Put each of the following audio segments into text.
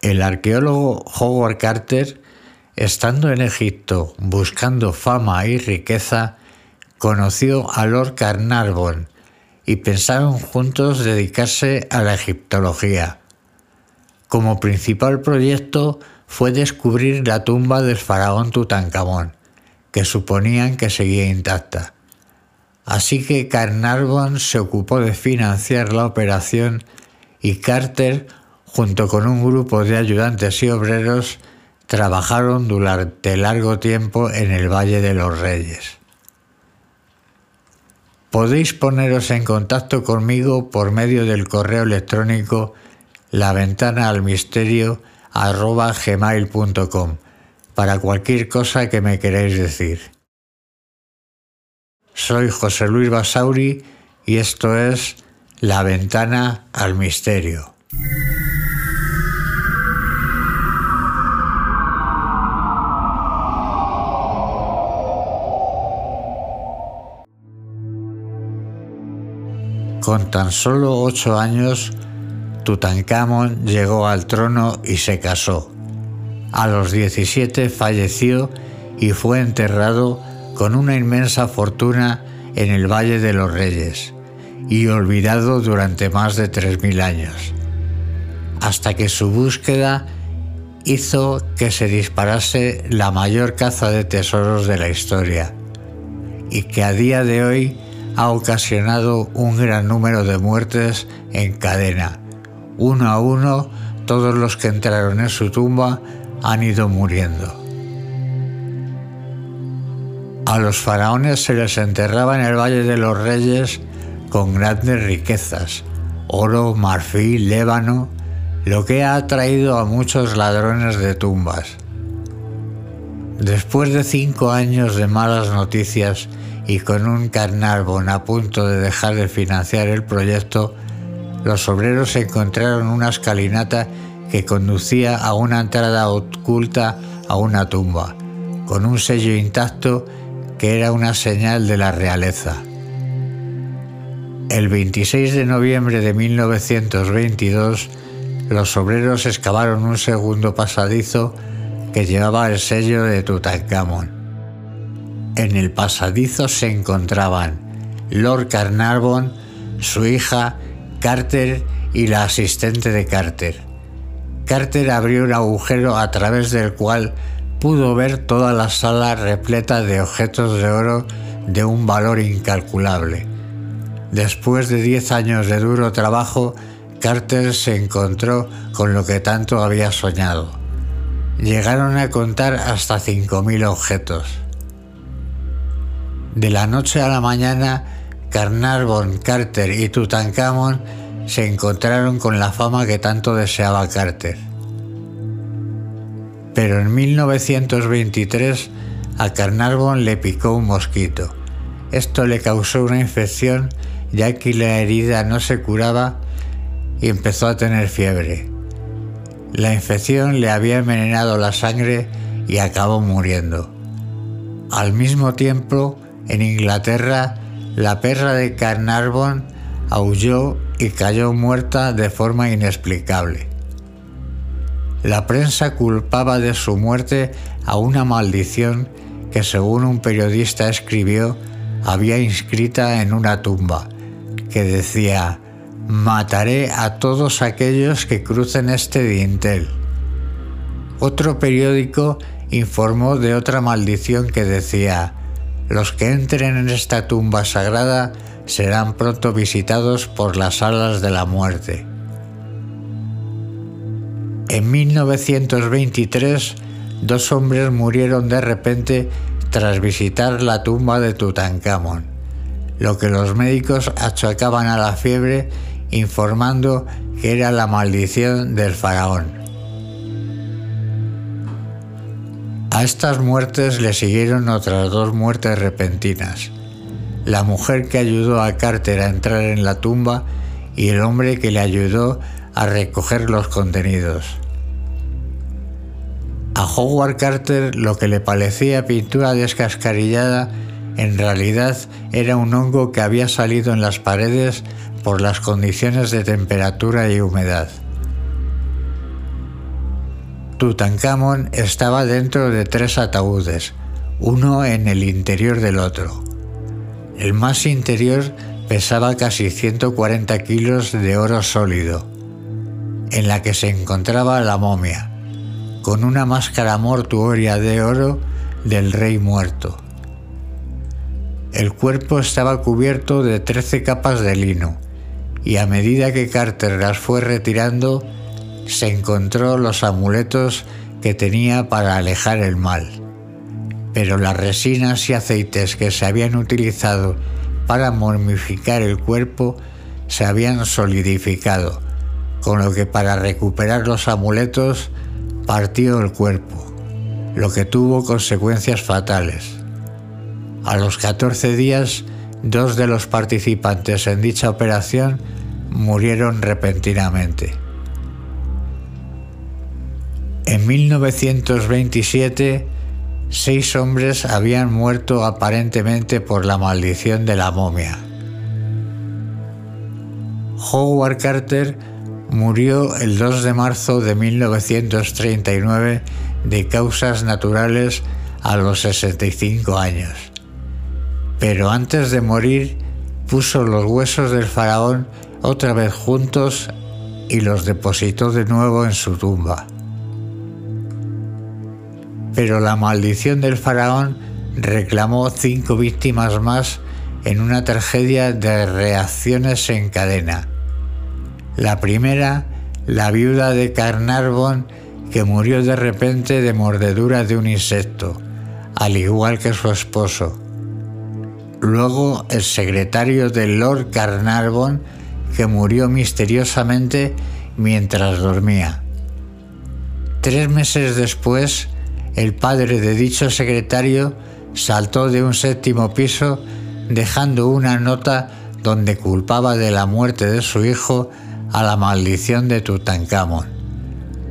El arqueólogo Howard Carter, estando en Egipto buscando fama y riqueza, conoció a Lord Carnarvon y pensaron juntos dedicarse a la egiptología. Como principal proyecto fue descubrir la tumba del faraón Tutankamón, que suponían que seguía intacta. Así que Carnarvon se ocupó de financiar la operación y Carter, junto con un grupo de ayudantes y obreros, trabajaron durante largo tiempo en el Valle de los Reyes. Podéis poneros en contacto conmigo por medio del correo electrónico la ventana al misterio gmail.com para cualquier cosa que me queráis decir. Soy José Luis Basauri y esto es La ventana al misterio. Con tan solo ocho años, Tutankamón llegó al trono y se casó. A los 17 falleció y fue enterrado con una inmensa fortuna en el Valle de los Reyes y olvidado durante más de 3.000 años, hasta que su búsqueda hizo que se disparase la mayor caza de tesoros de la historia y que a día de hoy ha ocasionado un gran número de muertes en cadena uno a uno, todos los que entraron en su tumba han ido muriendo. A los faraones se les enterraba en el Valle de los Reyes con grandes riquezas, oro, marfil, lébano, lo que ha atraído a muchos ladrones de tumbas. Después de cinco años de malas noticias y con un Carnarvon a punto de dejar de financiar el proyecto, los obreros encontraron una escalinata que conducía a una entrada oculta a una tumba, con un sello intacto que era una señal de la realeza. El 26 de noviembre de 1922, los obreros excavaron un segundo pasadizo que llevaba el sello de Tutankamón. En el pasadizo se encontraban Lord Carnarvon, su hija Carter y la asistente de Carter. Carter abrió un agujero a través del cual pudo ver toda la sala repleta de objetos de oro de un valor incalculable. Después de diez años de duro trabajo, Carter se encontró con lo que tanto había soñado. Llegaron a contar hasta 5.000 objetos. De la noche a la mañana, Carnarvon, Carter y Tutankamón se encontraron con la fama que tanto deseaba Carter. Pero en 1923 a Carnarvon le picó un mosquito. Esto le causó una infección ya que la herida no se curaba y empezó a tener fiebre. La infección le había envenenado la sangre y acabó muriendo. Al mismo tiempo, en Inglaterra, la perra de Carnarvon aulló y cayó muerta de forma inexplicable. La prensa culpaba de su muerte a una maldición que según un periodista escribió había inscrita en una tumba, que decía, mataré a todos aquellos que crucen este dintel. Otro periódico informó de otra maldición que decía, los que entren en esta tumba sagrada serán pronto visitados por las alas de la muerte. En 1923, dos hombres murieron de repente tras visitar la tumba de Tutankamón, lo que los médicos achacaban a la fiebre informando que era la maldición del faraón. A estas muertes le siguieron otras dos muertes repentinas. La mujer que ayudó a Carter a entrar en la tumba y el hombre que le ayudó a recoger los contenidos. A Howard Carter lo que le parecía pintura descascarillada en realidad era un hongo que había salido en las paredes por las condiciones de temperatura y humedad. Tutankamón estaba dentro de tres ataúdes, uno en el interior del otro. El más interior pesaba casi 140 kilos de oro sólido, en la que se encontraba la momia, con una máscara mortuoria de oro del rey muerto. El cuerpo estaba cubierto de 13 capas de lino, y a medida que Carter las fue retirando, se encontró los amuletos que tenía para alejar el mal. Pero las resinas y aceites que se habían utilizado para momificar el cuerpo se habían solidificado, con lo que para recuperar los amuletos partió el cuerpo, lo que tuvo consecuencias fatales. A los 14 días, dos de los participantes en dicha operación murieron repentinamente. En 1927, seis hombres habían muerto aparentemente por la maldición de la momia. Howard Carter murió el 2 de marzo de 1939 de causas naturales a los 65 años. Pero antes de morir puso los huesos del faraón otra vez juntos y los depositó de nuevo en su tumba pero la maldición del faraón reclamó cinco víctimas más en una tragedia de reacciones en cadena. La primera, la viuda de Carnarvon, que murió de repente de mordedura de un insecto, al igual que su esposo. Luego, el secretario de Lord Carnarvon, que murió misteriosamente mientras dormía. Tres meses después, el padre de dicho secretario saltó de un séptimo piso dejando una nota donde culpaba de la muerte de su hijo a la maldición de Tutankamón.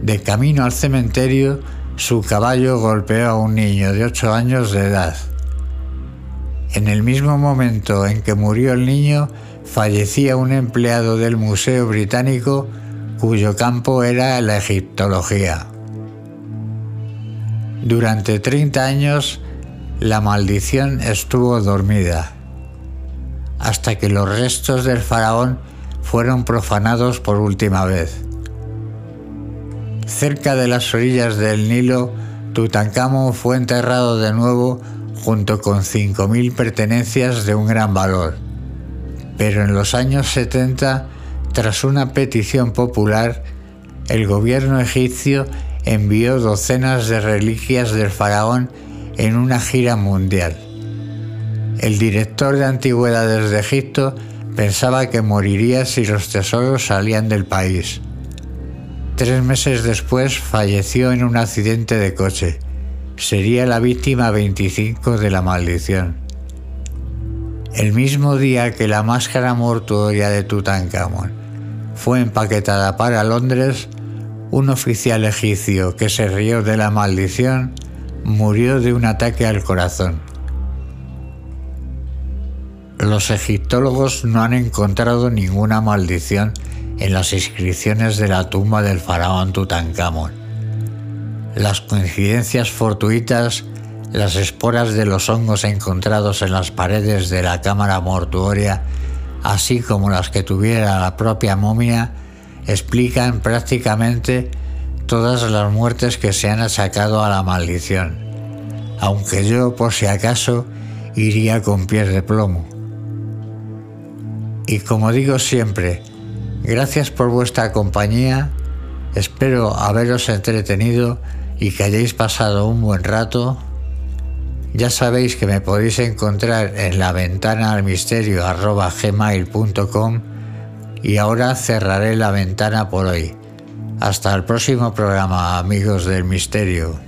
De camino al cementerio, su caballo golpeó a un niño de ocho años de edad. En el mismo momento en que murió el niño, fallecía un empleado del Museo Británico cuyo campo era la egiptología. Durante 30 años la maldición estuvo dormida, hasta que los restos del faraón fueron profanados por última vez. Cerca de las orillas del Nilo, Tutankamón fue enterrado de nuevo junto con 5.000 pertenencias de un gran valor. Pero en los años 70, tras una petición popular, el gobierno egipcio envió docenas de reliquias del faraón en una gira mundial. El director de antigüedades de Egipto pensaba que moriría si los tesoros salían del país. Tres meses después falleció en un accidente de coche. Sería la víctima 25 de la maldición. El mismo día que la máscara mortuoria de Tutankamón fue empaquetada para Londres, un oficial egipcio que se rió de la maldición murió de un ataque al corazón. Los egiptólogos no han encontrado ninguna maldición en las inscripciones de la tumba del faraón Tutankamón. Las coincidencias fortuitas, las esporas de los hongos encontrados en las paredes de la cámara mortuoria, así como las que tuviera la propia momia, explican prácticamente todas las muertes que se han achacado a la maldición, aunque yo por si acaso iría con pies de plomo. Y como digo siempre, gracias por vuestra compañía, espero haberos entretenido y que hayáis pasado un buen rato. Ya sabéis que me podéis encontrar en la ventana al misterio gmail.com y ahora cerraré la ventana por hoy. Hasta el próximo programa, amigos del misterio.